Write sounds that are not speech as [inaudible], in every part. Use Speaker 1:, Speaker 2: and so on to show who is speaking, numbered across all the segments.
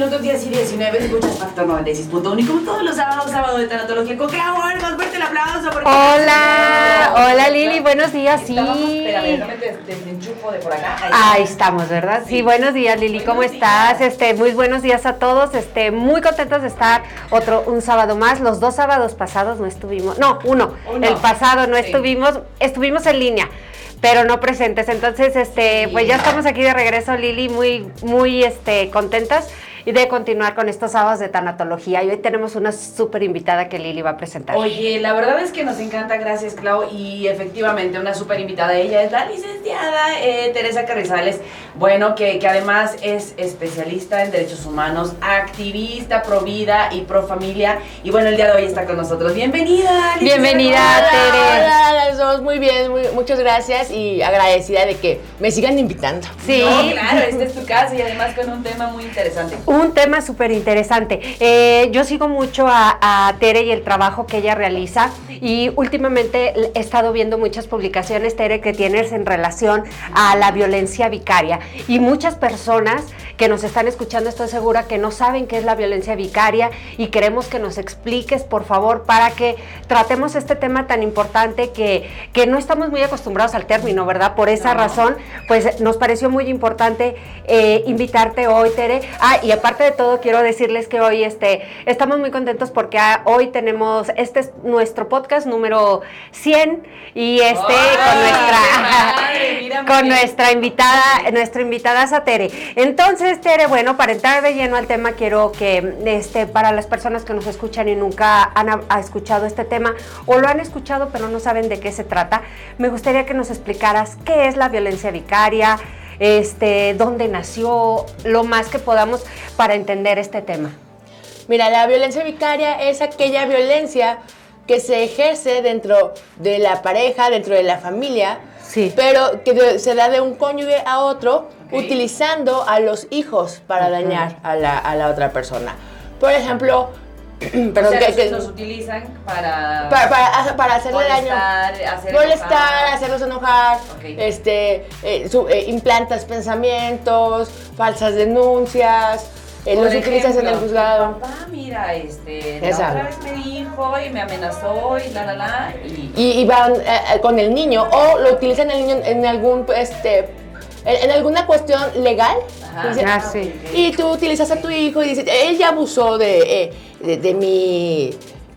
Speaker 1: minutos 10 y 19, escuchas Factor 96.1 y como todos los sábados, sábado de tanatología, con qué amor, más fuerte el aplauso. Porque
Speaker 2: Hola, hola Lili, buenos días, sí.
Speaker 1: Espérame, déjame te, te, te enchufo de por acá. Ahí,
Speaker 2: Ahí estamos, ¿verdad? Sí, buenos días Lili, ¿cómo
Speaker 1: Buenos
Speaker 2: estás?
Speaker 1: días.
Speaker 2: Este, muy buenos días a todos. Este, muy contentos de estar otro un sábado más. Los dos sábados pasados no estuvimos, no, uno.
Speaker 1: Uno.
Speaker 2: El pasado no
Speaker 1: Sí.
Speaker 2: estuvimos, estuvimos en línea. Pero no presentes. Entonces, este,
Speaker 1: Sí.
Speaker 2: pues ya estamos aquí de regreso, Lili, muy, muy este, contentas y de continuar con estos sábados de tanatología. Y hoy tenemos una súper invitada que Lili va a presentar.
Speaker 1: Oye, la verdad es que nos encanta, gracias Clau, y efectivamente una súper invitada, ella es la licenciada eh, Teresa Carrizales, bueno, que, que además es especialista en derechos humanos, activista pro vida y pro familia, y bueno, el día de hoy está con nosotros. Bienvenida. licenciada.
Speaker 2: Bienvenida,
Speaker 1: Hola.
Speaker 2: Tere.
Speaker 3: Hola, las dos, muy bien, muchas gracias y agradecida de que me sigan invitando.
Speaker 2: Sí.
Speaker 1: No, claro, esta es tu casa y además con un tema muy interesante.
Speaker 2: Un tema súper interesante. Eh, yo sigo mucho a, a Tere y el trabajo que ella realiza y últimamente he estado viendo muchas publicaciones, Tere, que tienes en relación a la violencia vicaria y muchas personas que nos están escuchando, estoy segura que no saben qué es la violencia vicaria y queremos que nos expliques, por favor, para que tratemos este tema tan importante que, que no estamos muy acostumbrados al término, ¿verdad? Por esa
Speaker 1: No.
Speaker 2: razón, pues nos pareció muy importante eh, invitarte hoy, Tere. Ah, y aparte de todo, quiero decirles que hoy este, estamos muy contentos porque ah, hoy tenemos, este es nuestro podcast número 100 y este
Speaker 1: ¡Ay, madre! [laughs] Mira,
Speaker 2: con nuestra, con
Speaker 1: mira.
Speaker 2: nuestra invitada, nuestra invitada es a Tere. Entonces, Tere, bueno, para entrar de lleno al tema, quiero que este, para las personas que nos escuchan y nunca han ha- ha escuchado este tema o lo han escuchado pero no saben de qué se trata, me gustaría que nos explicaras qué es la violencia vicaria, este, dónde nació, lo más que podamos para entender este tema.
Speaker 3: Mira, la violencia vicaria es aquella violencia que se ejerce dentro de la pareja, dentro de la familia,
Speaker 2: Sí.
Speaker 3: pero que se da de un cónyuge a otro utilizando a los hijos para dañar a la, a la otra persona. Por ejemplo, [clears throat] perdón,
Speaker 1: o sea,
Speaker 3: que-
Speaker 1: los,
Speaker 3: que-
Speaker 1: los utilizan para...
Speaker 3: para, para- para hacerle daño.
Speaker 1: molestar, hacer
Speaker 3: molestar,
Speaker 1: enojar.
Speaker 3: hacerlos enojar,
Speaker 1: Ok.
Speaker 3: este, eh, su- eh, implantas pensamientos, falsas denuncias, eh, los utilizas en el
Speaker 1: ejemplo,
Speaker 3: juzgado.
Speaker 1: Papá, mira, este, la otra vez me dijo y me amenazó y la, la, la, y...
Speaker 3: Y, y van eh, eh, con el niño o lo utilizan el niño en algún, este, en, en alguna cuestión legal.
Speaker 1: Ajá.
Speaker 3: Dice,
Speaker 2: Ah, sí.
Speaker 1: ok.
Speaker 3: Y tú utilizas a tu hijo y dices, él ya abusó de, eh, de, de mi...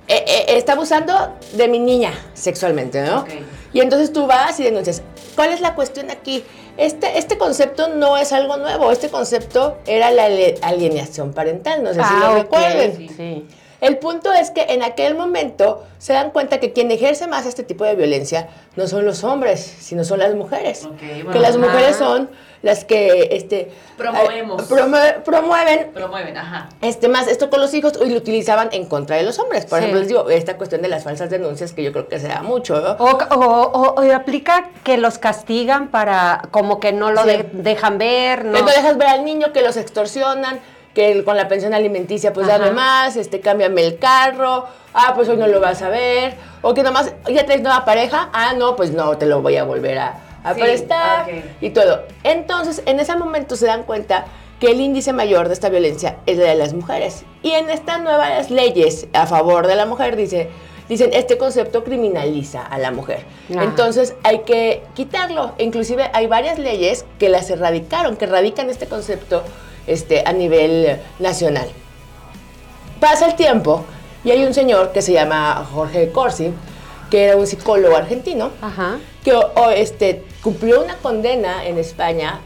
Speaker 3: eh, eh, está abusando de mi niña sexualmente, ¿no? Y entonces tú vas y denuncias. ¿Cuál es la cuestión aquí? Este, este concepto no es algo nuevo. Este concepto era la alienación parental. No sé si lo
Speaker 2: Ah,
Speaker 3: recuerden.
Speaker 1: sí.
Speaker 2: Sí.
Speaker 3: El punto es que en aquel momento se dan cuenta que quien ejerce más este tipo de violencia no son los hombres, sino son las mujeres.
Speaker 1: Ok,
Speaker 3: que las
Speaker 1: ajá.
Speaker 3: mujeres son las que este,
Speaker 1: Promovemos.
Speaker 3: eh, promue- promueven
Speaker 1: Promueven, ajá.
Speaker 3: este, más esto con los hijos y lo utilizaban en contra de los hombres. Por
Speaker 2: Sí.
Speaker 3: ejemplo, les digo, esta cuestión de las falsas denuncias que yo creo que se da mucho. ¿no?
Speaker 2: O, o- o- o aplica que los castigan para como que no lo
Speaker 3: Sí.
Speaker 2: de- dejan ver, no.
Speaker 3: Que no dejas ver al niño, que los extorsionan, que con la pensión alimenticia, pues
Speaker 2: Ajá.
Speaker 3: dame más, este, cámbiame el carro, ah, pues hoy no lo vas a ver, o que nomás, ya traes nueva pareja, ah, no, pues no, te lo voy a volver a, a
Speaker 1: Sí,
Speaker 3: prestar, y todo. Entonces, en ese momento se dan cuenta que el índice mayor de esta violencia es la de las mujeres. Y en estas nuevas leyes a favor de la mujer, dice, dicen, este concepto criminaliza a la mujer. Entonces hay que quitarlo. Inclusive hay varias leyes que las erradicaron, que erradican este concepto este, a nivel nacional. Pasa el tiempo y hay un señor que se llama Jorge Corsi, que era un psicólogo argentino,
Speaker 2: Ajá.
Speaker 3: que o- este, cumplió una condena en España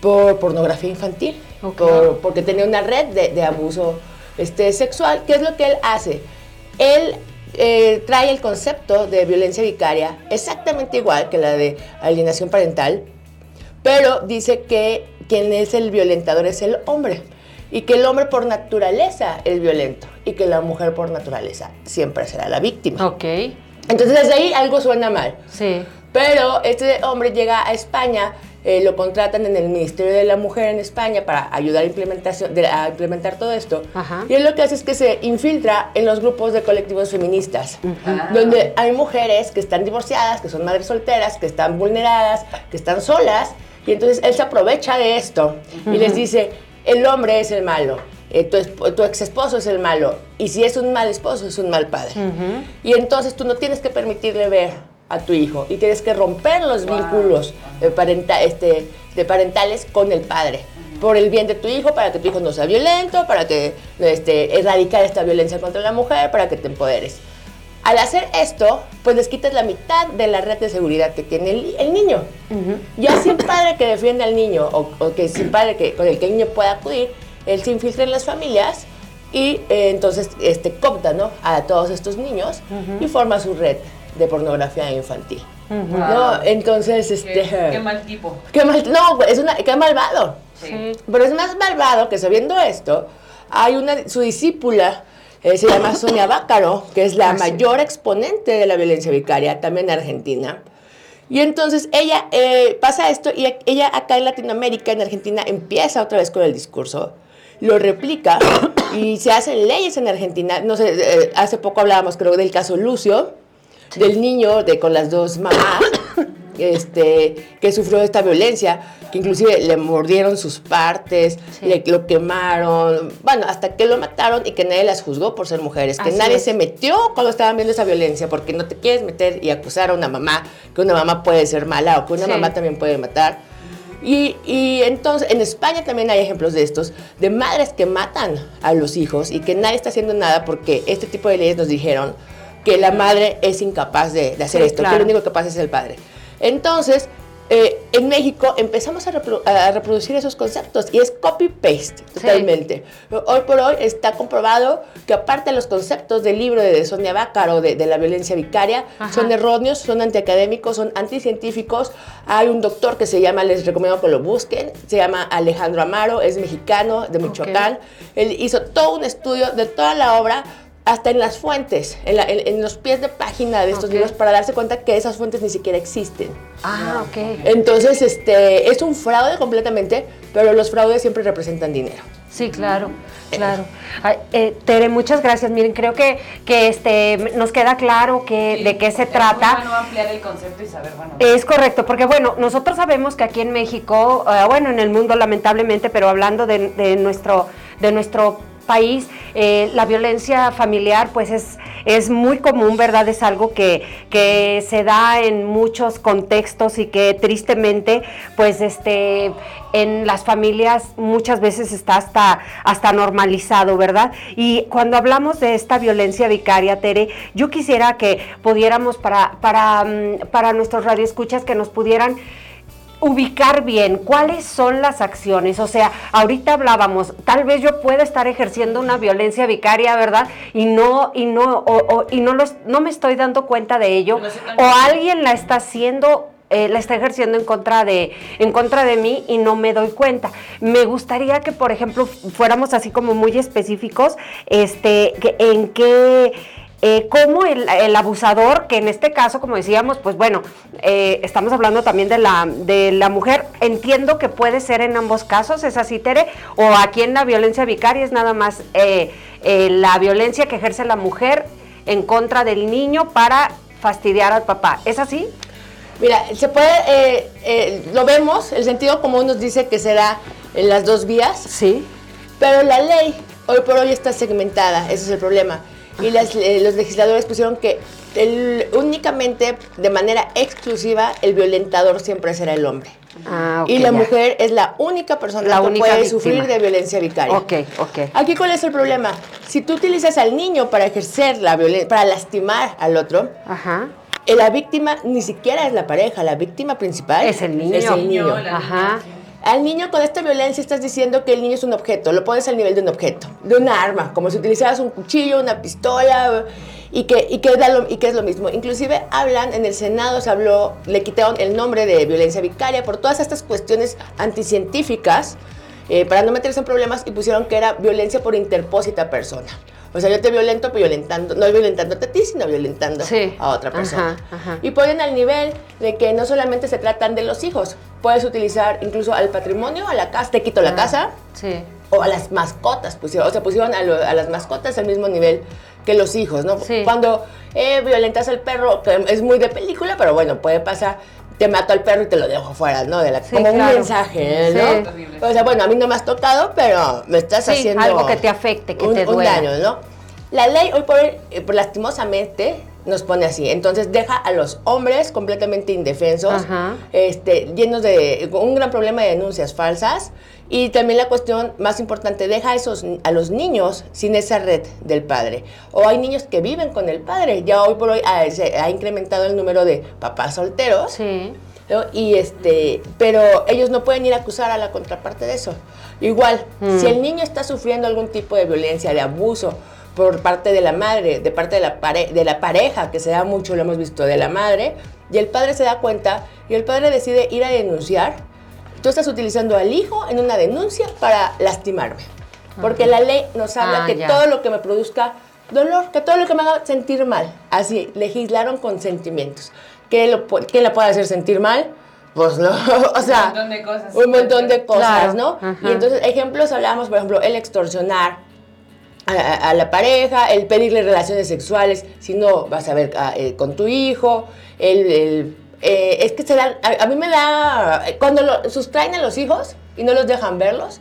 Speaker 3: por pornografía infantil, por- porque tenía una red de, de abuso este, sexual. ¿Qué es lo que él hace? Él eh, trae el concepto de violencia vicaria exactamente igual que la de alienación parental, pero dice que quien es el violentador es el hombre y que el hombre por naturaleza es violento y que la mujer por naturaleza siempre será la víctima.
Speaker 2: Ok.
Speaker 3: Entonces desde ahí algo suena mal.
Speaker 2: Sí.
Speaker 3: Pero este hombre llega a España, eh, lo contratan en el Ministerio de la Mujer en España para ayudar a, implementación, de- a implementar todo esto.
Speaker 2: Ajá.
Speaker 3: Y él lo que hace es que se infiltra en los grupos de colectivos feministas,
Speaker 1: Ah.
Speaker 3: donde hay mujeres que están divorciadas, que son madres solteras, que están vulneradas, que están solas. Y entonces él se aprovecha de esto y les dice, el hombre es el malo, eh, tu, ex esposo es el malo. Y si es un mal esposo, es un mal padre. Y entonces tú no tienes que permitirle ver a tu hijo y tienes que romper los vínculos eh, parenta- este, de parentales con el padre. Por el bien de tu hijo, para que tu hijo no sea violento, para que este, erradicar esta violencia contra la mujer, para que te empoderes. Al hacer esto, pues les quitas la mitad de la red de seguridad que tiene el, el niño. Ya sin padre que defienda al niño o, o que sin padre que, con el que el niño pueda acudir, él se infiltra en las familias y eh, entonces este, copta ¿no? a todos estos niños y forma su red de pornografía infantil. ¿no? Entonces, este,
Speaker 1: Qué, qué mal tipo.
Speaker 3: qué mal- no, es una, qué malvado.
Speaker 1: Sí.
Speaker 3: Pero es más malvado que sabiendo esto, hay una, su discípula, eh, se llama Sonia Bácaro, que es la
Speaker 2: Ah,
Speaker 3: mayor exponente de la violencia vicaria, también en Argentina. Y entonces ella eh, pasa esto y ella acá en Latinoamérica, en Argentina, empieza otra vez con el discurso, lo replica [coughs] y se hacen leyes en Argentina. No sé, eh, hace poco hablábamos creo del caso Lucio, del niño de, con las dos mamás, este, que sufrió esta violencia, que inclusive le mordieron sus partes,
Speaker 2: Sí.
Speaker 3: le, lo quemaron, bueno, hasta que lo mataron y que nadie las juzgó por ser mujeres, que
Speaker 2: Así
Speaker 3: nadie
Speaker 2: es.
Speaker 3: se metió cuando estaban viendo esa violencia, porque no te quieres meter y acusar a una mamá, que una mamá puede ser mala o que una
Speaker 2: Sí.
Speaker 3: mamá también puede matar. Y, y entonces, en España también hay ejemplos de estos, de madres que matan a los hijos y que nadie está haciendo nada porque este tipo de leyes nos dijeron que la madre es incapaz de, de hacer
Speaker 2: Sí,
Speaker 3: esto,
Speaker 2: claro.
Speaker 3: que lo único capaz es el padre. Entonces, eh, en México empezamos a, repro- a reproducir esos conceptos y es copy-paste totalmente. Hoy por hoy está comprobado que aparte de los conceptos del libro de Sonia Bácaro de, de la violencia vicaria,
Speaker 2: Ajá.
Speaker 3: son erróneos, son antiacadémicos, son anticientíficos. Hay un doctor que se llama, les recomiendo que lo busquen, se llama Alejandro Amaro, es mexicano, de Michoacán. Él hizo todo un estudio de toda la obra hasta en las fuentes, en, la- en- en los pies de página de estos libros, para darse cuenta que esas fuentes ni siquiera existen.
Speaker 2: Ah, ok.
Speaker 3: Entonces, este, es un fraude completamente, pero los fraudes siempre representan dinero.
Speaker 2: Sí, claro, claro. Ay, eh, Tere, muchas gracias. Miren, creo que, que este, nos queda claro que,
Speaker 1: Sí,
Speaker 2: de qué se
Speaker 1: es
Speaker 2: trata.
Speaker 1: bueno ampliar el concepto y saber, bueno.
Speaker 2: Es correcto, porque bueno, nosotros sabemos que aquí en México, eh, bueno, en el mundo lamentablemente, pero hablando de, de nuestro, de nuestro país, eh, la violencia familiar pues es, es muy común, ¿verdad? Es algo que, que se da en muchos contextos y que tristemente pues este en las familias muchas veces está hasta, hasta normalizado, ¿verdad? Y cuando hablamos de esta violencia vicaria, Tere, yo quisiera que pudiéramos para, para, mm, para nuestros radioescuchas que nos pudieran ubicar bien cuáles son las acciones. O sea, ahorita hablábamos, tal vez yo pueda estar ejerciendo una violencia vicaria, ¿verdad? Y no, y no, o- o- y no, lo no me estoy dando cuenta de ello.
Speaker 1: No
Speaker 2: O alguien la está haciendo. eh, la está ejerciendo en contra de en contra de mí y no me doy cuenta. Me gustaría que, por ejemplo, fuéramos así como muy específicos, este, que- en qué eh, cómo el, el abusador, que en este caso, como decíamos, pues bueno, eh, estamos hablando también de la, de la mujer, entiendo que puede ser en ambos casos, ¿es así, Tere? O aquí en la violencia vicaria es nada más eh, eh, la violencia que ejerce la mujer en contra del niño para fastidiar al papá, ¿es así?
Speaker 3: Mira, se puede, eh, lo vemos, el sentido común nos dice que será en las dos vías,
Speaker 2: Sí.
Speaker 3: pero la ley hoy por hoy está segmentada, ese es el problema. Y las- eh, los legisladores pusieron que el- únicamente, de manera exclusiva, el violentador siempre será el hombre.
Speaker 2: Ah,
Speaker 3: y la
Speaker 2: ya.
Speaker 3: mujer es la única persona
Speaker 2: La
Speaker 3: que
Speaker 2: única
Speaker 3: puede
Speaker 2: víctima.
Speaker 3: sufrir de violencia vicaria.
Speaker 2: Ok, ok.
Speaker 3: Aquí cuál es el problema? Si tú utilizas al niño para ejercer la violencia, para lastimar al otro,
Speaker 2: Ajá.
Speaker 3: eh, la víctima ni siquiera es la pareja, la víctima principal
Speaker 2: Es el niño.
Speaker 3: Es el niño.
Speaker 1: la
Speaker 2: Ajá.
Speaker 3: Al niño con esta violencia estás diciendo que el niño es un objeto, lo pones al nivel de un objeto, de una arma, como si utilizaras un cuchillo, una pistola, y que, y que, da y que es lo mismo. Inclusive hablan, en el Senado se habló, le quitaron el nombre de violencia vicaria por todas estas cuestiones anticientíficas, eh, para no meterse en problemas, y pusieron que era violencia por interpósita persona. O sea, yo te violento violentando, no violentándote a ti, sino violentando
Speaker 2: Sí.
Speaker 3: a otra persona.
Speaker 2: Ajá, ajá.
Speaker 3: Y ponen al nivel de que no solamente se tratan de los hijos, puedes utilizar incluso al patrimonio, a la casa, te quito la
Speaker 2: Ah,
Speaker 3: casa,
Speaker 2: Sí.
Speaker 3: o a las mascotas, pusieron, o sea, pusieron a, lo- a las mascotas al mismo nivel que los hijos, ¿no?
Speaker 2: Sí.
Speaker 3: Cuando eh, violentas al perro, que es muy de película, pero bueno, puede pasar, te mato al perro y te lo dejo fuera, ¿no? De la,
Speaker 2: Sí,
Speaker 3: como un mensaje,
Speaker 2: Sí.
Speaker 3: ¿no?
Speaker 1: Terrible.
Speaker 3: O sea, bueno, a mí no me has tocado, pero me estás
Speaker 2: Sí,
Speaker 3: haciendo...
Speaker 2: algo que te afecte, que
Speaker 3: un,
Speaker 2: te
Speaker 3: un
Speaker 2: duela.
Speaker 3: daño, ¿no? La ley hoy por hoy, eh, lastimosamente, nos pone así. Entonces deja a los hombres completamente indefensos,
Speaker 2: Ajá.
Speaker 3: este, llenos de un gran problema de denuncias falsas. Y también la cuestión más importante, deja a, esos, a los niños sin esa red del padre. O hay niños que viven con el padre. Ya hoy por hoy ah, se ha incrementado el número de papás solteros.
Speaker 2: Sí.
Speaker 3: ¿no? Y este, pero ellos no pueden ir a acusar a la contraparte de eso. Igual,
Speaker 2: Mm.
Speaker 3: si el niño está sufriendo algún tipo de violencia, de abuso por parte de la madre, de parte de la, pare- de la pareja, que se da mucho, lo hemos visto, de la madre, y el padre se da cuenta y el padre decide ir a denunciar, tú estás utilizando al hijo en una denuncia para lastimarme. Porque la ley nos habla
Speaker 2: Ah,
Speaker 3: que
Speaker 2: ya.
Speaker 3: todo lo que me produzca dolor, que todo lo que me haga sentir mal. Así, legislaron con sentimientos. ¿Qué lo, ¿Quién la puede hacer sentir mal? Pues no, [laughs] o sea,
Speaker 1: montón de cosas.
Speaker 3: un montón de cosas,
Speaker 2: Claro,
Speaker 3: ¿no?
Speaker 2: ajá.
Speaker 3: Y entonces, ejemplos hablamos, por ejemplo, el extorsionar a, la pareja, el pedirle relaciones sexuales, si no vas a ver ah, eh, con tu hijo, el, el, eh, es que se dan, a, a mí me da, cuando lo, sustraen a los hijos y no los dejan verlos,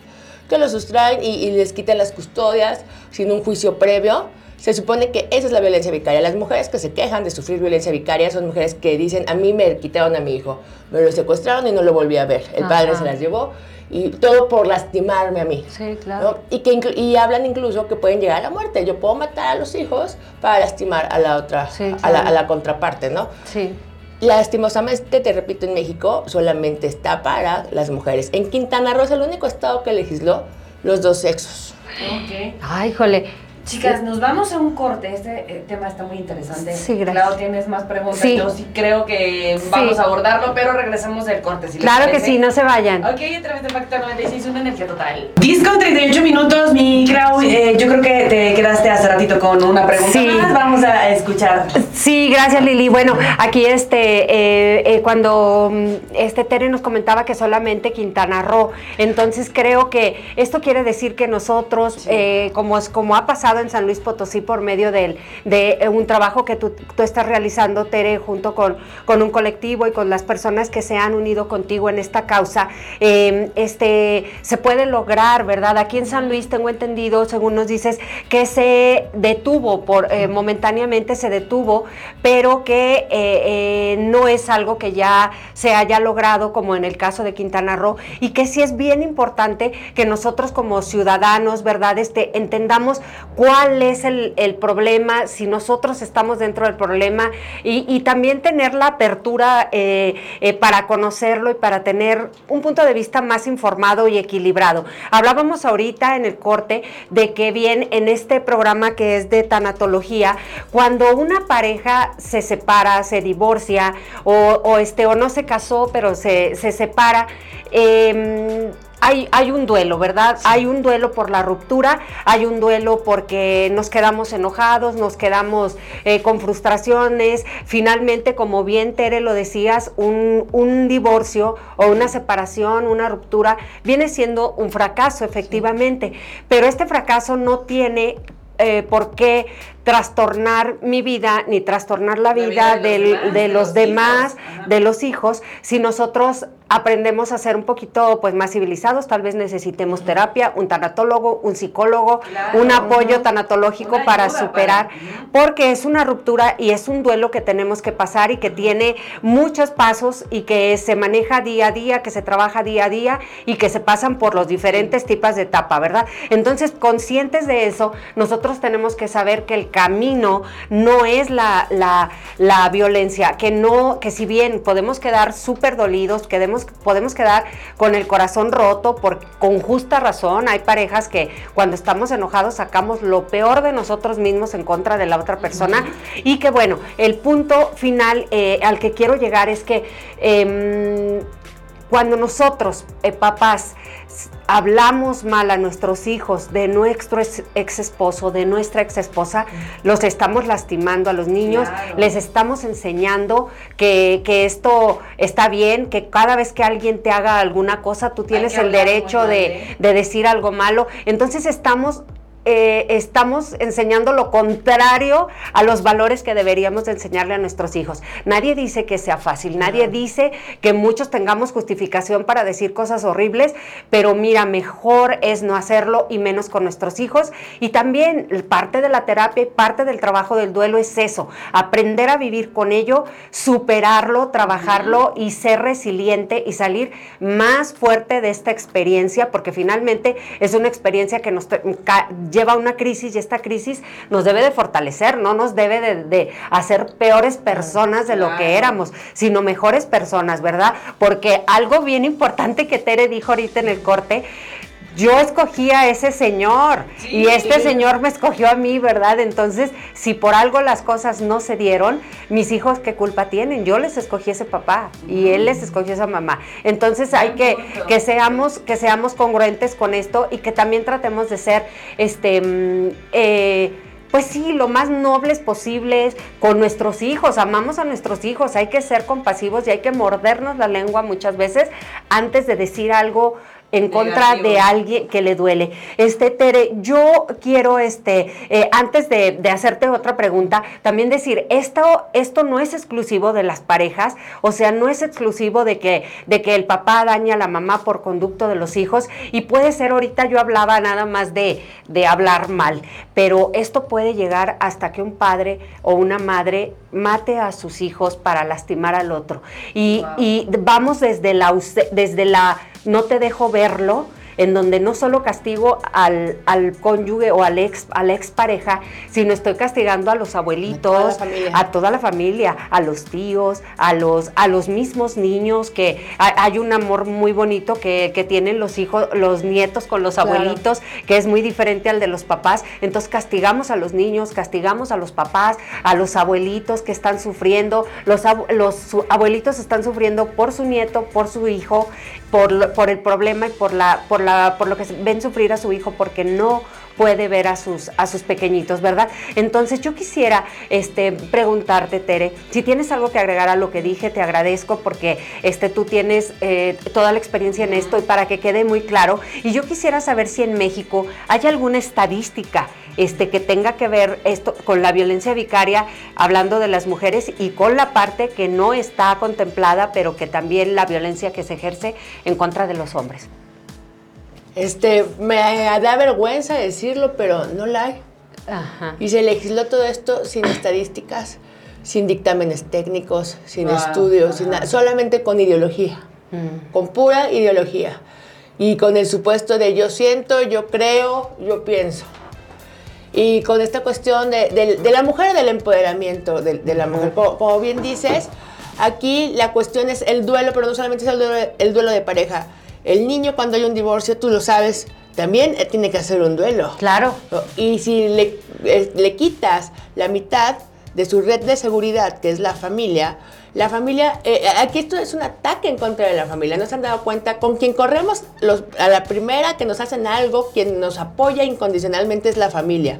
Speaker 3: que los sustraen y, y les quitan las custodias sin un juicio previo. Se supone que esa es la violencia vicaria. Las mujeres que se quejan de sufrir violencia vicaria son mujeres que dicen, a mí me quitaron a mi hijo, me lo secuestraron y no lo volví a ver. El padre se las llevó y todo por lastimarme a mí.
Speaker 2: Sí, claro.
Speaker 3: ¿no? Y, que y hablan incluso que pueden llegar a la muerte. Yo puedo matar a los hijos para lastimar a la otra,
Speaker 2: Sí,
Speaker 3: a, la,
Speaker 2: claro.
Speaker 3: a la contraparte, ¿no?
Speaker 2: Sí.
Speaker 3: Lastimosamente, te repito, en México solamente está para las mujeres. En Quintana Roo es el único estado que legisló los dos sexos.
Speaker 1: Ok.
Speaker 2: Ay, jole.
Speaker 1: Chicas, nos vamos a un corte. Este eh, tema está muy interesante.
Speaker 2: Sí, gracias.
Speaker 1: Clau, tienes más preguntas.
Speaker 2: Sí.
Speaker 1: Yo sí creo que
Speaker 2: Sí.
Speaker 1: vamos a abordarlo, pero regresamos del corte. si
Speaker 2: Claro que sí, no se vayan.
Speaker 1: Ok, a través de Factor 96, una energía total. 10 con 38 minutos, mi Clau. eh, yo creo que te quedaste hace ratito con una pregunta
Speaker 2: Sí.
Speaker 1: más. Vamos a escuchar.
Speaker 2: Sí, gracias Lili. Bueno, aquí este, eh, eh, cuando mm, este Tere nos comentaba que solamente Quintana Roo, entonces creo que esto quiere decir que nosotros, eh, como, es- como ha pasado en San Luis Potosí por medio del- de eh, un trabajo que tú, estás realizando, Tere, junto con, con un colectivo y con las personas que se han unido contigo en esta causa, eh, este, se puede lograr, ¿verdad? Aquí en San Luis tengo entendido, según nos dices, que se detuvo por eh, momentáneamente se detuvo, pero que eh, no es algo que ya se haya logrado como en el caso de Quintana Roo y que sí es bien importante que nosotros como ciudadanos, ¿verdad? Este, entendamos cuál es el, problema, si nosotros estamos dentro del problema y, también tener la apertura eh, eh, para conocerlo y para tener un punto de vista más informado y equilibrado. Hablábamos ahorita en el corte de que bien en este programa que es de tanatología, cuando una pareja se separa, se divorcia o, este, o no se casó pero se, se separa, em, hay, hay un duelo, ¿verdad? Hay un duelo por la ruptura, hay un duelo porque nos quedamos enojados, nos quedamos eh, con frustraciones. Finalmente, como bien Tere lo decías, un, un divorcio o una separación, una ruptura, viene siendo un fracaso, efectivamente. Pero este fracaso no tiene eh, por qué trastornar mi vida ni trastornar la
Speaker 1: La
Speaker 2: vida,
Speaker 1: de
Speaker 2: del-
Speaker 1: los demás,
Speaker 2: de
Speaker 1: de
Speaker 2: los
Speaker 1: los
Speaker 2: demás,
Speaker 1: hijos. Ajá.
Speaker 2: de los hijos, si nosotros aprendemos a ser un poquito pues más civilizados, tal vez necesitemos terapia, un tanatólogo, un psicólogo,
Speaker 1: Claro.
Speaker 2: un apoyo tanatológico para superar,
Speaker 1: para-
Speaker 2: porque es una ruptura y es un duelo que tenemos que pasar y que tiene muchos pasos y que se maneja día a día, que se trabaja día a día y que se pasan por los diferentes tipos de etapa, ¿verdad? Entonces, conscientes de eso, nosotros tenemos que saber que el camino no es la, la, la violencia, que no, que si bien podemos quedar súper dolidos, quedemos, podemos quedar con el corazón roto por, con justa razón, hay parejas que cuando estamos enojados sacamos lo peor de nosotros mismos en contra de la otra persona. Y que bueno, el punto final eh, al que quiero llegar es que em, cuando nosotros, eh, papás, hablamos mal a nuestros hijos de nuestro ex, esposo, de nuestra ex esposa, los estamos lastimando a los niños,
Speaker 1: Claro.
Speaker 2: les estamos enseñando que, que esto está bien, que cada vez que alguien te haga alguna cosa, tú tienes el derecho
Speaker 1: de-
Speaker 2: de decir algo malo. Entonces estamos eh, estamos enseñando lo contrario a los valores que deberíamos enseñarle a nuestros hijos. Nadie dice que sea fácil, nadie dice que muchos tengamos justificación para decir cosas horribles, pero mira, mejor es no hacerlo y menos con nuestros hijos. Y también parte de la terapia y parte del trabajo del duelo es eso, aprender a vivir con ello, superarlo, trabajarlo y ser resiliente y salir más fuerte de esta experiencia, porque finalmente es una experiencia que nos lleva a una crisis y esta crisis nos debe de fortalecer, no nos debe de, hacer peores personas de lo que éramos, sino mejores personas, ¿verdad? Porque algo bien importante que Tere dijo ahorita en el corte, yo escogí a ese señor y este señor me escogió a mí, ¿verdad? Entonces, si por algo las cosas no se dieron, mis hijos, ¿qué culpa tienen? Yo les escogí a ese papá y él les escogió a esa mamá. Entonces, hay que que seamos que seamos congruentes con esto y que también tratemos de ser, este, mm, eh, pues sí, lo más nobles posibles con nuestros hijos. Amamos a nuestros hijos, hay que ser compasivos y hay que mordernos la lengua muchas veces antes de decir algo en contra de alguien que le duele. Este, Tere, yo quiero, este, eh, antes de, hacerte otra pregunta, también decir, esto, esto no es exclusivo de las parejas, o sea, no es exclusivo de que, de que el papá daña a la mamá por conducto de los hijos, y puede ser, ahorita yo hablaba nada más de, de hablar mal, pero esto puede llegar hasta que un padre o una madre mate a sus hijos para lastimar al otro. Y, y vamos desde la, desde la no te dejo verlo, en donde no solo castigo al, cónyuge o al ex, a la expareja, sino estoy castigando a los abuelitos, a toda la familia, a, los tíos, a los, a los mismos niños, que hay un amor muy bonito que, tienen los hijos, los nietos con los abuelitos, que es muy diferente al de los papás. Entonces castigamos a los niños, castigamos a los papás, a los abuelitos que están sufriendo, los, los abuelitos están sufriendo por su nieto, por su hijo, por, por el problema y por la, por por lo que ven sufrir a su hijo porque no puede ver a sus, a sus pequeñitos, ¿verdad? Entonces yo quisiera este, preguntarte, Tere, si tienes algo que agregar a lo que dije, te agradezco porque este, tú tienes eh, toda la experiencia en esto y para que quede muy claro. Y yo quisiera saber si en México hay alguna estadística este, que tenga que ver esto con la violencia vicaria, hablando de las mujeres, y con la parte que no está contemplada, pero que también la violencia que se ejerce en contra de los hombres.
Speaker 3: Este, me da vergüenza decirlo, pero no la hay. Y se legisló todo esto sin estadísticas, sin dictámenes técnicos, sin estudios, solamente con ideología, mm. con pura ideología. Y con el supuesto de yo siento, yo creo, yo pienso. Y con esta cuestión de, la mujer, del empoderamiento de, la mujer. Como, bien dices, aquí la cuestión es el duelo, pero no solamente es el duelo, el duelo de pareja el niño cuando hay un divorcio, tú lo sabes, también tiene que hacer un duelo.
Speaker 2: Claro.
Speaker 3: Y si le, eh, le quitas la mitad de su red de seguridad, que es la familia, la familia, eh, eh, aquí esto es un ataque en contra de la familia, no se han dado cuenta, con quien corremos los, a la primera que nos hacen algo, quien nos apoya incondicionalmente es la familia.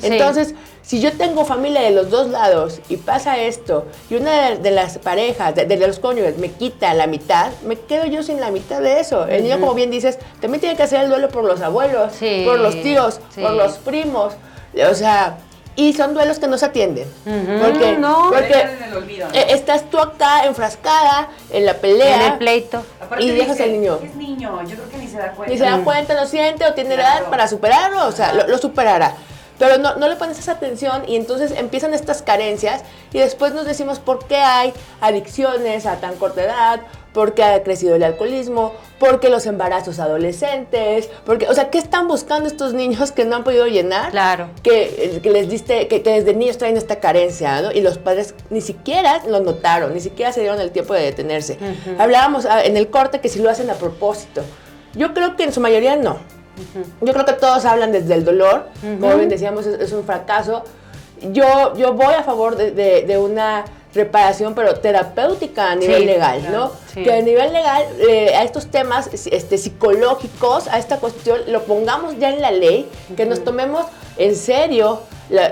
Speaker 3: Entonces, si yo tengo familia de los dos lados y pasa esto, y una de, las parejas, de, los cónyuges, me quita la mitad, me quedo yo sin la mitad de eso. El niño, como bien dices, también tiene que hacer el duelo por los abuelos, por los tíos, por los primos. O sea, y son duelos que no se atienden. Porque, no. porque eh, estás tú acá enfrascada en la pelea.
Speaker 2: En el pleito.
Speaker 3: y dejas al niño.
Speaker 1: Es niño, yo creo que ni se da cuenta.
Speaker 3: Ni se da cuenta, no siente o tiene edad para superarlo, o sea, lo, superará. Pero no, no, le pones esa atención y entonces empiezan estas carencias y después nos decimos por qué hay adicciones a tan corta edad porque ha crecido el alcoholismo, porque los embarazos adolescentes, porque, o sea, ¿qué están buscando estos niños que no han podido llenar?
Speaker 2: Claro.
Speaker 3: Que, que les diste, que, desde niños traen esta carencia, ¿no? Y los padres ni siquiera lo notaron, ni siquiera se dieron el tiempo de detenerse. Hablábamos ah, en el corte que si lo hacen a propósito. Yo creo que en su mayoría no. Yo creo que todos hablan desde el dolor, como bien decíamos, es, un fracaso. Yo, yo voy a favor de, de una reparación, pero terapéutica a nivel legal, ¿no? Que a nivel legal, eh, a estos temas este, psicológicos, a esta cuestión, lo pongamos ya en la ley, que nos tomemos en serio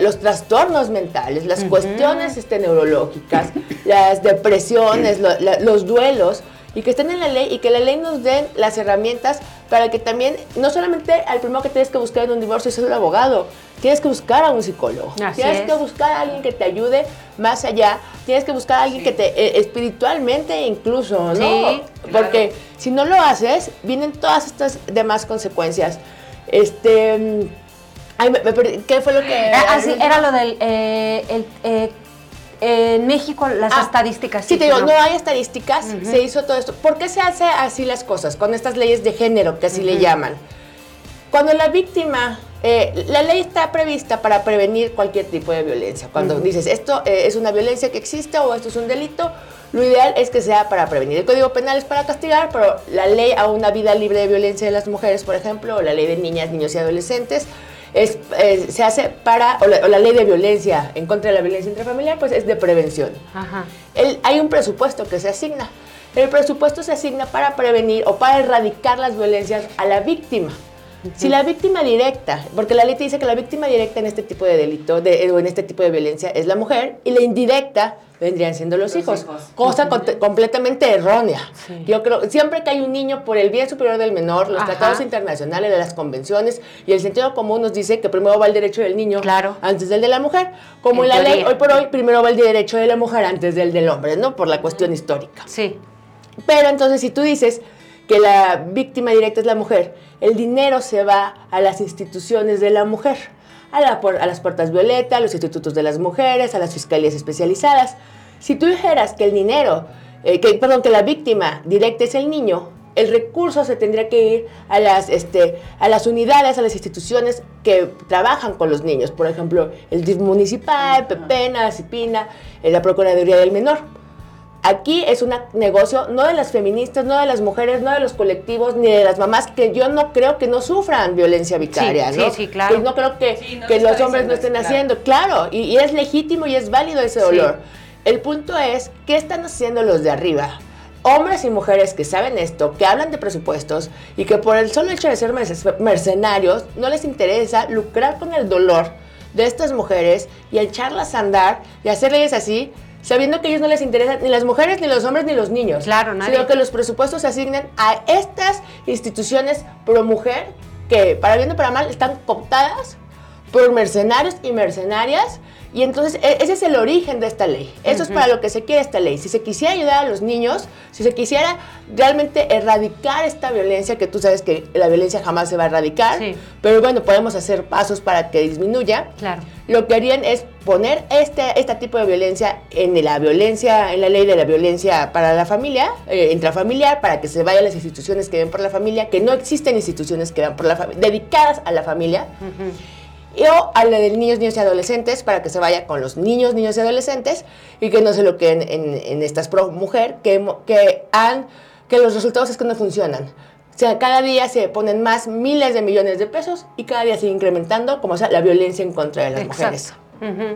Speaker 3: los trastornos mentales, las cuestiones este, neurológicas, las depresiones, los duelos, y que estén en la ley y que la ley nos den las herramientas para que también, no solamente al primero que tienes que buscar en un divorcio es el abogado, tienes que buscar a un psicólogo, tienes que buscar a alguien que te ayude más allá, tienes que buscar a alguien que te, eh, espiritualmente incluso, ¿no? Porque si no lo haces, vienen todas estas demás consecuencias. Este... Mm, ay, ¿Qué fue lo que...?
Speaker 2: Así, ah, era lo del... Eh, el, eh, en México las ah, estadísticas.
Speaker 3: Sí, te digo, no, hay estadísticas, se hizo todo esto. ¿Por qué se hace así las cosas con estas leyes de género, que así le llaman? Cuando la víctima, eh, la ley está prevista para prevenir cualquier tipo de violencia. Cuando dices, esto eh, es una violencia que existe o esto es un delito, lo ideal es que sea para prevenir. El Código Penal es para castigar, pero la ley a una vida libre de violencia de las mujeres, por ejemplo, o la ley de niñas, niños y adolescentes, es, se hace para, o la, ley de violencia en contra de la violencia intrafamiliar, pues es de prevención. hay un presupuesto que se asigna. El presupuesto se asigna para prevenir o para erradicar las violencias a la víctima. Si la víctima directa, porque la ley te dice que la víctima directa en este tipo de delito de, o en este tipo de violencia es la mujer, y la indirecta vendrían siendo los, hijos, cosa completamente errónea. Yo creo, siempre que hay un niño por el bien superior del menor, los tratados internacionales, las convenciones y el sentido común nos dice que primero va el derecho del niño antes del de la mujer, como en la ley hoy por hoy primero va el derecho de la mujer antes del del hombre, ¿no? Por la cuestión histórica.
Speaker 2: Sí.
Speaker 3: Pero entonces si tú dices que la víctima directa es la mujer, el dinero se va a las instituciones de la mujer, a, a las puertas violeta, a los institutos de las mujeres, a las fiscalías especializadas. Si tú dijeras que el dinero, eh, que, perdón, que la víctima directa es el niño, el recurso se tendría que ir a las, este, a las unidades, a las instituciones que trabajan con los niños. Por ejemplo, el DIF municipal, Pepena, Cipina, eh, la Procuraduría del Menor. Aquí es un negocio no de las feministas, no de las mujeres, no de los colectivos, ni de las mamás, que yo no creo que no sufran violencia vicaria, ¿no?
Speaker 2: Sí, sí, claro.
Speaker 3: Pues no creo que, que los hombres no estén haciendo, claro, y, es legítimo y es válido ese dolor. El punto es, ¿qué están haciendo los de arriba? Hombres y mujeres que saben esto, que hablan de presupuestos y que por el solo hecho de ser mercenarios no les interesa lucrar con el dolor de estas mujeres y echarlas a andar y hacerles así sabiendo que a ellos no les interesan ni las mujeres, ni los hombres, ni los niños.
Speaker 2: Claro, nadie.
Speaker 3: Sino que los presupuestos se asignen a estas instituciones pro mujer que, para bien o para mal, están cooptadas por mercenarios y mercenarias y entonces e, ese es el origen de esta ley. Eso es para lo que se quiere esta ley. Si se quisiera ayudar a los niños, si se quisiera realmente erradicar esta violencia, que tú sabes que la violencia jamás se va a erradicar, pero bueno, podemos hacer pasos para que disminuya.
Speaker 2: Claro.
Speaker 3: Lo que harían es poner este, este tipo de violencia en la violencia, en la ley de la violencia para la familia, eh, intrafamiliar, para que se vayan las instituciones que ven por la familia, que no existen instituciones que ven por la familia, dedicadas a la familia o a la de niños, niños y adolescentes para que se vaya con los niños, niños y adolescentes y que no se lo queden en, estas pro mujer que, que, han, que los resultados es que no funcionan. O sea, cada día se ponen más miles de millones de pesos y cada día sigue incrementando como sea la violencia en contra de las mujeres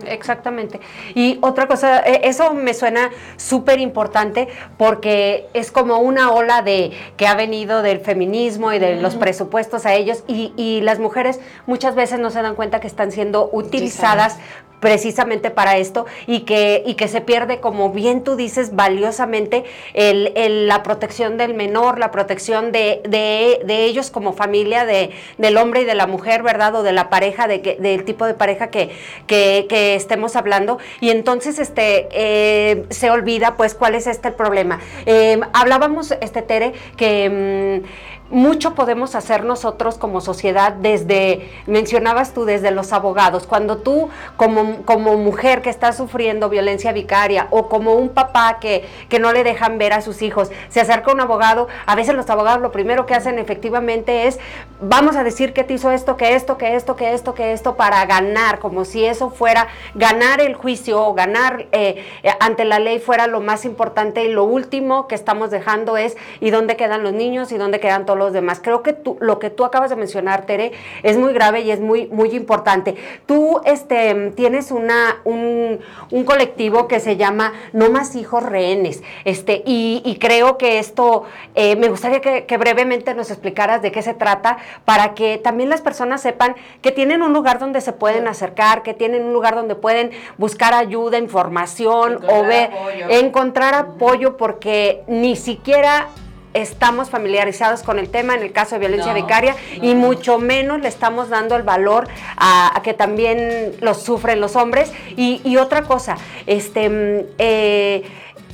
Speaker 2: exactamente. Y otra cosa, e, eso me suena súper importante porque es como una ola de que ha venido del feminismo y de los presupuestos a ellos y, y, las mujeres muchas veces no se dan cuenta que están siendo utilizadas precisamente para esto y que, y que se pierde, como bien tú dices, valiosamente el, la protección del menor, la protección de, de, ellos como familia, de, del hombre y de la mujer, ¿verdad? O de la pareja, de que, del tipo de pareja que, que, que estemos hablando. Y entonces este, eh, se olvida, pues, cuál es este el problema. Eh, hablábamos, este Tere, que... Mm, mucho podemos hacer nosotros como sociedad desde, mencionabas tú, desde los abogados. Cuando tú como, como mujer que está sufriendo violencia vicaria o como un papá que, que no le dejan ver a sus hijos, se acerca un abogado, a veces los abogados lo primero que hacen efectivamente es, vamos a decir que te hizo esto, que esto, que esto, que esto, que esto, para ganar, como si eso fuera ganar el juicio o ganar eh, ante la ley fuera lo más importante y lo último que estamos dejando es, ¿y dónde quedan los niños? ¿Y dónde quedan todos los los demás. Creo que tú, lo que tú acabas de mencionar, Tere, es muy grave y es muy, muy importante. Tú este, tienes una, un, colectivo que se llama No Más Hijos Rehenes, este, y, creo que esto, eh, me gustaría que, que brevemente nos explicaras de qué se trata para que también las personas sepan que tienen un lugar donde se pueden acercar, que tienen un lugar donde pueden buscar ayuda, información o ver, encontrar apoyo porque ni siquiera estamos familiarizados con el tema en el caso de violencia vicaria y mucho menos le estamos dando el valor a, que también los sufren los hombres. Y, otra cosa, este... Mm, eh,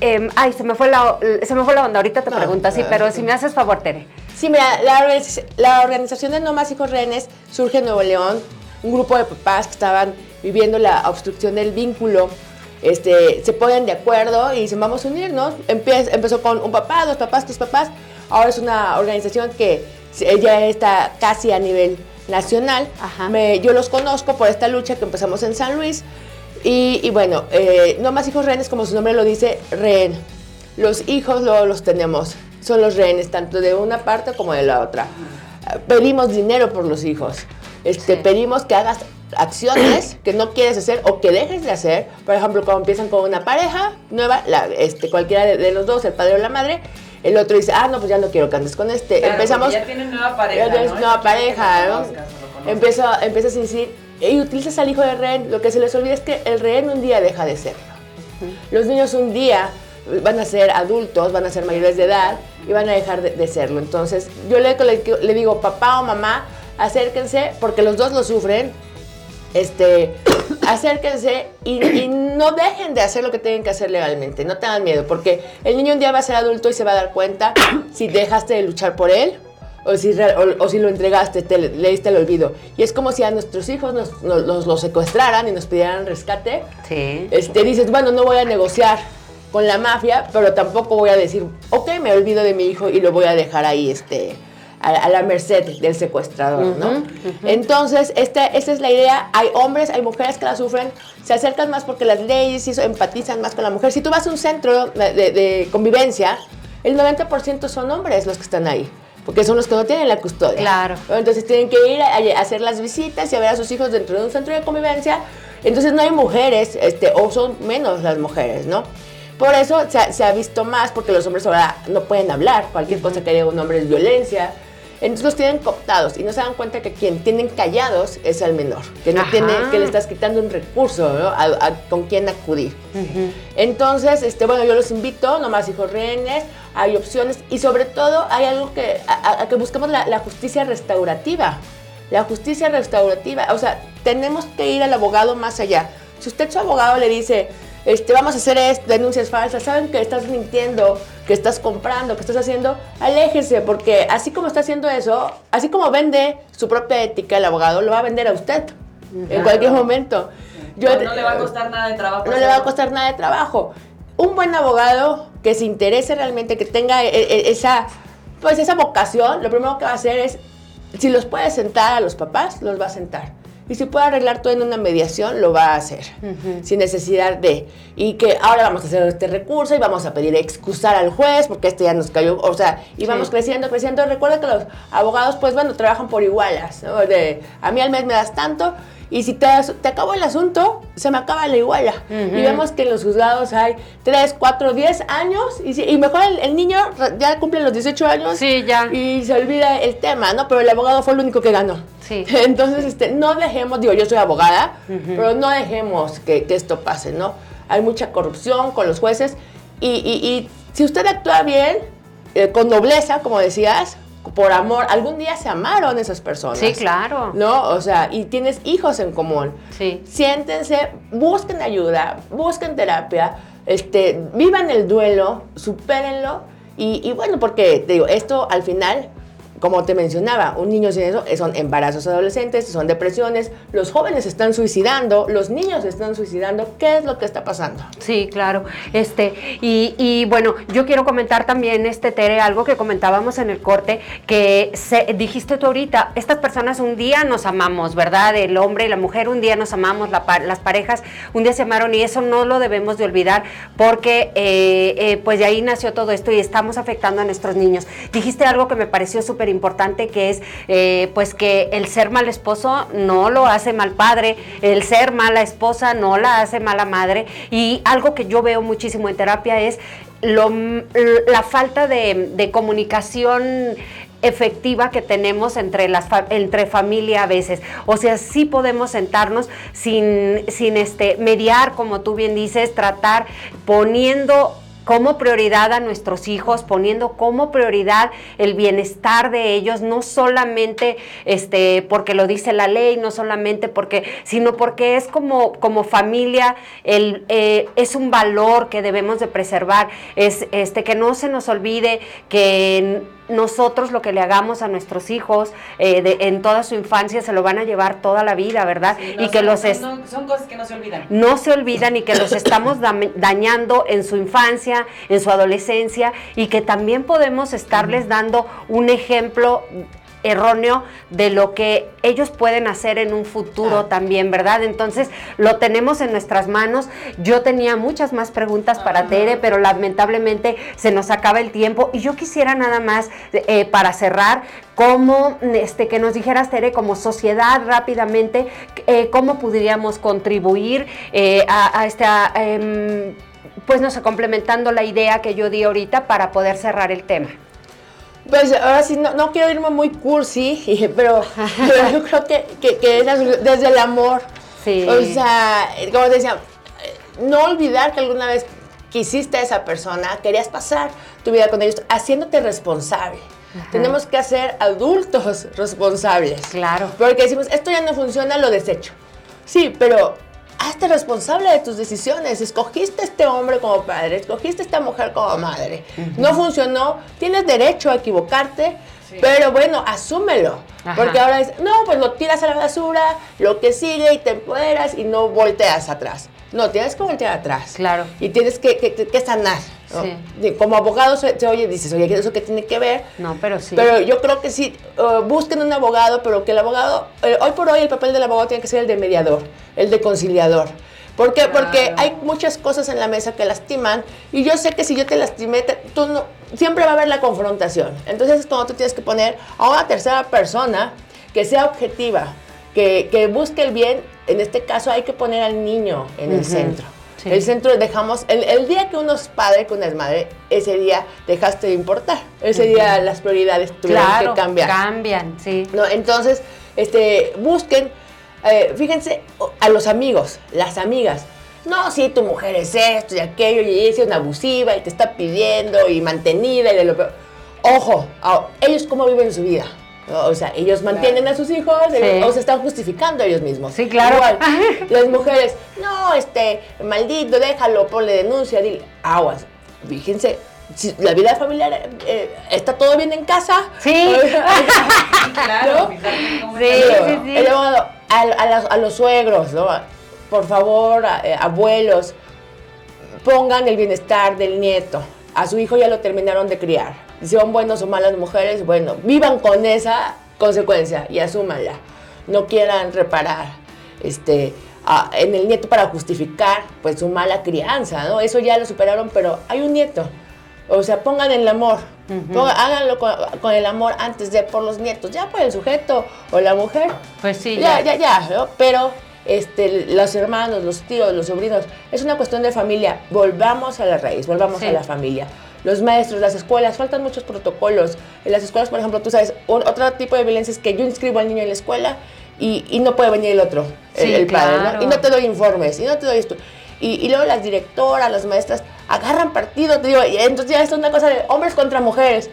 Speaker 2: em, ay, se me fue la, se me fue la onda, ahorita te pregunto, sí, pero si me haces favor, Tere.
Speaker 3: Sí, mira, la, la organización de No Más Hijos Rehenes surge en Nuevo León, un grupo de papás que estaban viviendo la obstrucción del vínculo este, se ponen de acuerdo y dicen vamos a unirnos. empezó con un papá, dos papás, tres papás. Ahora es una organización que ya está casi a nivel nacional. yo los conozco por esta lucha que empezamos en San Luis. Y, bueno, eh, no más hijos rehenes, como su nombre lo dice, rehén. Los hijos luego los tenemos, son los rehenes, tanto de una parte como de la otra. Pedimos dinero por los hijos. Este, Pedimos que hagas acciones [clears throat] que no quieres hacer o que dejes de hacer. Por ejemplo, cuando empiezan con una pareja nueva, este, cualquiera de, los dos, el padre o la madre, el otro dice, ah, no, pues ya no quiero que andes con este. Empezamos.
Speaker 1: Ya tienen nueva pareja. Ya
Speaker 3: tienes nueva pareja, ¿no? Empieza, empiezas a decir, y utilizas al hijo de rehén. Lo que se les olvida es que el rehén un día deja de ser. Los niños un día van a ser adultos, van a ser mayores de edad y van a dejar de, serlo. Entonces, yo le, le digo, papá o mamá, acérquense porque los dos lo sufren este, [coughs] acérquense y, no dejen de hacer lo que tienen que hacer legalmente, no tengan miedo, porque el niño un día va a ser adulto y se va a dar cuenta [coughs] si dejaste de luchar por él o si, o, si lo entregaste, te, le diste el olvido. Y es como si a nuestros hijos nos, los secuestraran y nos pidieran rescate. Sí. Este, dices, bueno, no voy a negociar con la mafia, pero tampoco voy a decir, ok, me olvido de mi hijo y lo voy a dejar ahí, este, a, la merced del secuestrador, ¿no? Entonces, este, esta es la idea. Hay hombres, hay mujeres que la sufren, se acercan más porque las leyes y eso, empatizan más con la mujer. Si tú vas a un centro de, convivencia, el 90% son hombres los que están ahí porque son los que no tienen la custodia.
Speaker 2: Claro.
Speaker 3: Entonces tienen que ir a, hacer las visitas y a ver a sus hijos dentro de un centro de convivencia. Entonces no hay mujeres, este, o son menos las mujeres, ¿no? Por eso se ha, visto más, porque los hombres ahora no pueden hablar. Cualquier cosa que diga un hombre es violencia. Entonces los tienen cooptados y no se dan cuenta que quien tienen callados es el menor, que no tiene, que le estás quitando un recurso ¿no? con quien acudir. Entonces, este, bueno, yo los invito, nomás hijos rehenes, hay opciones y sobre todo hay algo que, a, que buscamos la, la, justicia restaurativa. La justicia restaurativa, o sea, tenemos que ir al abogado más allá. Si usted su abogado le dice, este, vamos a hacer esto, denuncias falsas, saben que estás mintiendo, que estás comprando, que estás haciendo, aléjese, porque así como está haciendo eso, así como vende su propia ética el abogado, lo va a vender a usted en cualquier momento.
Speaker 1: no, le va a costar nada de trabajo.
Speaker 3: No le va a costar nada de trabajo. Un buen abogado que se interese realmente, que tenga e, e, esa, pues esa vocación, lo primero que va a hacer es, si los puede sentar a los papás, los va a sentar y si puede arreglar todo en una mediación, lo va a hacer, sin necesidad de. Y que ahora vamos a hacer este recurso y vamos a pedir excusar al juez porque este ya nos cayó, o sea, y vamos creciendo, creciendo. Recuerda que los abogados, pues bueno, trabajan por igualas, ¿no? De, a mí al mes me das tanto y si te, te acabó el asunto, se me acaba la iguala. Y vemos que en los juzgados hay 3, 4, 10 años y, y mejor el, niño ya cumple los 18 años
Speaker 2: sí, ya.
Speaker 3: y se olvida el tema, ¿no? Pero el abogado fue el único que ganó. Sí. [laughs] Entonces, este, no dejemos, digo, yo soy abogada, pero no dejemos que, esto pase, ¿no? Hay mucha corrupción con los jueces y, y, si usted actúa bien, eh, con nobleza, como decías, por amor, algún día se amaron esas personas.
Speaker 2: Sí, claro.
Speaker 3: ¿No? O sea, y tienes hijos en común. Sí. Siéntense, busquen ayuda, busquen terapia, este, vivan el duelo, supérenlo. Y, y bueno, porque te digo, esto al final como te mencionaba, un niño sin eso son embarazos adolescentes, son depresiones, los jóvenes están suicidando, los niños están suicidando, ¿qué es lo que está pasando?
Speaker 2: Sí, claro. Este, y, bueno, yo quiero comentar también, este Tere, algo que comentábamos en el corte, que dijiste tú ahorita, estas personas un día nos amamos, ¿verdad? El hombre y la mujer un día nos amamos, las parejas un día se amaron y eso no lo debemos de olvidar porque eh, eh, pues de ahí nació todo esto y estamos afectando a nuestros niños. Dijiste algo que me pareció súper importante que es eh, pues que el ser mal esposo no lo hace mal padre, el ser mala esposa no la hace mala madre y algo que yo veo muchísimo en terapia es lo, la falta de, de comunicación efectiva que tenemos entre, las entre familia a veces. O sea, sí podemos sentarnos sin, sin este, mediar, como tú bien dices, tratar poniendo como prioridad a nuestros hijos, poniendo como prioridad el bienestar de ellos, no solamente este, porque lo dice la ley, no solamente porque, sino porque es como, como familia, el, eh, es un valor que debemos de preservar, es este, que no se nos olvide que nosotros lo que le hagamos a nuestros hijos eh, en toda su infancia se lo van a llevar toda la vida, ¿verdad?
Speaker 1: y que los son, cosas que no se olvidan.
Speaker 2: No se olvidan y que los estamos dañando en su infancia, en su adolescencia y que también podemos estarles dando un ejemplo erróneo de lo que ellos pueden hacer en un futuro también, ¿verdad? Entonces lo tenemos en nuestras manos. Yo tenía muchas más preguntas para Tere, pero lamentablemente se nos acaba el tiempo y yo quisiera nada más eh, para cerrar cómo este, que nos dijeras, Tere, como sociedad rápidamente, eh, cómo podríamos contribuir eh, a, esta, em, pues no sé, complementando la idea que yo di ahorita para poder cerrar el tema.
Speaker 3: Pues ahora sí, no, quiero irme muy cursi, [laughs] pero, yo creo que, que, es desde el amor. Sí. O sea, como te decía, no olvidar que alguna vez quisiste a esa persona, querías pasar tu vida con ellos, haciéndote responsable. Tenemos que hacer adultos responsables.
Speaker 2: Claro.
Speaker 3: Porque decimos, esto ya no funciona, lo desecho. Sí, pero hazte responsable de tus decisiones. Escogiste a este hombre como padre, escogiste a esta mujer como madre. No funcionó, tienes derecho a equivocarte, pero bueno, asúmelo. Porque ahora es, no, pues lo tiras a la basura, lo que sigue y te empoderas y no volteas atrás. No, tienes que voltear atrás.
Speaker 2: Claro.
Speaker 3: Y tienes que, que, sanar. Como abogado se, oye, dices, oye, ¿eso qué tiene que ver?
Speaker 2: No, pero sí.
Speaker 3: Pero yo creo que sí, uh, busquen un abogado, pero que el abogado, eh, hoy por hoy el papel del abogado tiene que ser el de mediador, el de conciliador. ¿Por qué? Porque hay muchas cosas en la mesa que lastiman y yo sé que si yo te lastimé, tú no, siempre va a haber la confrontación. Entonces es cuando tú tienes que poner a una tercera persona que sea objetiva, que, que busque el bien en este caso hay que poner al niño en el centro. El centro dejamos, el, día que uno es padre, uno es madre, ese día dejaste de importar. Ese día las prioridades tuvieron que cambiar.
Speaker 2: Cambian, sí.
Speaker 3: ¿No? Entonces, este, busquen, eh, fíjense, a los amigos, las amigas. No, si tu mujer es esto y aquello, y ella es una abusiva y te está pidiendo y mantenida y de lo peor. Ojo, ellos cómo viven su vida. O sea, ellos mantienen a sus hijos o se están justificando ellos mismos.
Speaker 2: Sí, claro. Igual, [laughs]
Speaker 3: las mujeres, no, este, maldito, déjalo, ponle denuncia, dile, aguas. Fíjense, si la vida familiar eh, está todo bien en casa.
Speaker 2: Sí. [laughs]
Speaker 1: claro.
Speaker 3: Sí, sí, sí. a, los, suegros, ¿no? Por favor, eh, abuelos, pongan el bienestar del nieto. A su hijo ya lo terminaron de criar si son buenos o malas mujeres, bueno, vivan con esa consecuencia y asúmanla. No quieran reparar este, en el nieto para justificar pues su mala crianza, ¿no? Eso ya lo superaron, pero hay un nieto. O sea, pongan el amor, háganlo con, el amor antes de por los nietos, ya por el sujeto o la mujer.
Speaker 2: Pues sí.
Speaker 3: Ya, ya, ya, ¿no? Pero este, los hermanos, los tíos, los sobrinos, es una cuestión de familia. Volvamos a la raíz, volvamos a la familia los maestros, las escuelas, faltan muchos protocolos. En las escuelas, por ejemplo, tú sabes, otro tipo de violencia es que yo inscribo al niño en la escuela y, no puede venir el otro, el, padre, ¿no? Y no te doy informes, y no te doy esto. Y, luego las directoras, las maestras agarran partido, te digo, y entonces ya es una cosa de hombres contra mujeres.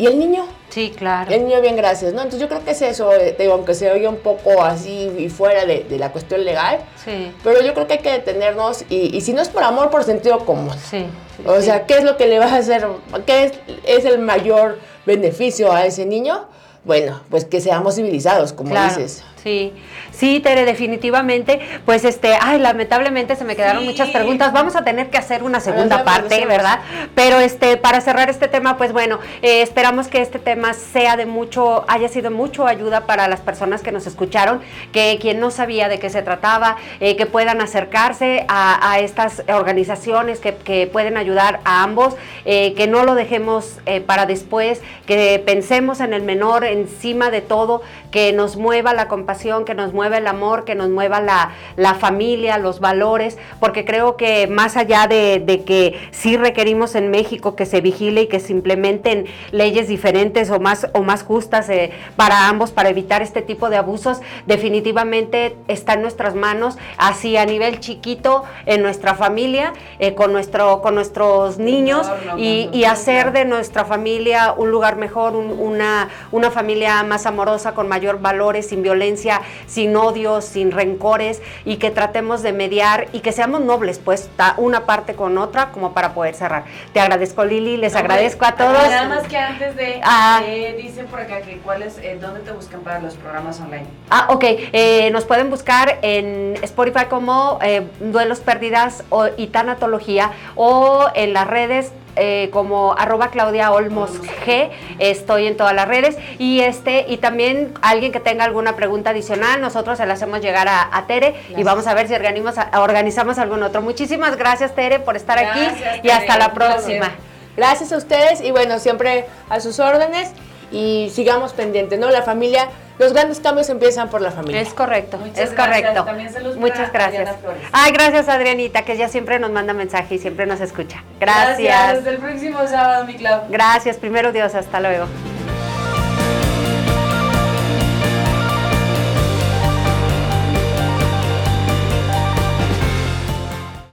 Speaker 3: ¿Y el niño?
Speaker 2: Sí, claro.
Speaker 3: El niño, bien, gracias, ¿no? Entonces yo creo que es eso, eh, digo, aunque se oye un poco así y fuera de, la cuestión legal,
Speaker 2: sí.
Speaker 3: pero yo creo que hay que detenernos y, y si no es por amor, por sentido común.
Speaker 2: Sí.
Speaker 3: o sea, ¿qué es lo que le vas a hacer? ¿Qué es, es, el mayor beneficio a ese niño? Bueno, pues que seamos civilizados, como dices.
Speaker 2: Sí, sí, Tere, definitivamente. Pues este, ay, lamentablemente se me quedaron
Speaker 1: Sí.
Speaker 2: muchas preguntas. Vamos a tener que hacer una segunda parte. ¿verdad? Pero este, para cerrar este tema, pues bueno, eh, esperamos que este tema sea de mucho, haya sido mucho ayuda para las personas que nos escucharon, que quien no sabía de qué se trataba, eh, que puedan acercarse a, a estas organizaciones que, que pueden ayudar a ambos, eh, que no lo dejemos para después, que pensemos en el menor encima de todo, que nos mueva la compasión, que nos mueva el amor, que nos mueva la, la familia, los valores, porque creo que más allá de, de que sí requerimos en México que se vigile y que se implementen leyes diferentes o más, o más justas eh, para ambos, para evitar este tipo de abusos, definitivamente está en nuestras manos, así a nivel chiquito, en nuestra familia, eh, con, nuestro, con nuestros niños
Speaker 1: Entorno,
Speaker 2: y,
Speaker 1: con
Speaker 2: y hacer de nuestra familia un lugar mejor, un- una, una familia más amorosa, con mayor valores, sin violencia, sin odios, sin rencores y que tratemos de mediar y que seamos nobles, pues, una parte con otra como para poder cerrar. Te agradezco, Lili, les
Speaker 1: No,
Speaker 2: agradezco a todos.
Speaker 1: Nada más que antes de,
Speaker 2: Ah.
Speaker 1: eh, dicen por acá que cuál es, eh, dónde te buscan para los programas online.
Speaker 2: Ah, ok. Eh, nos pueden buscar en Spotify como Duelos Pérdidas o, y Tanatología o en las redes eh, como arroba Claudia Olmos G. Estoy en todas las redes. Y este, y también alguien que tenga alguna pregunta adicional, nosotros se la hacemos llegar a, a Tere y vamos a ver si organizamos, organizamos algún otro. Muchísimas gracias, Tere, por estar aquí y hasta la
Speaker 1: placer.
Speaker 2: próxima.
Speaker 3: Gracias a ustedes y bueno, siempre a sus órdenes y sigamos pendientes, ¿no? La familia, los grandes cambios empiezan por la familia.
Speaker 2: Es correcto,
Speaker 1: Muchas
Speaker 2: es
Speaker 1: gracias.
Speaker 2: correcto.
Speaker 1: También saludos
Speaker 2: Muchas
Speaker 1: para
Speaker 2: gracias. Ay, gracias Adrianita, que ella siempre nos manda mensaje y siempre nos escucha.
Speaker 1: Gracias.
Speaker 2: Gracias.
Speaker 1: Hasta el próximo sábado, mi Clau.
Speaker 2: Gracias, primero Dios, hasta luego.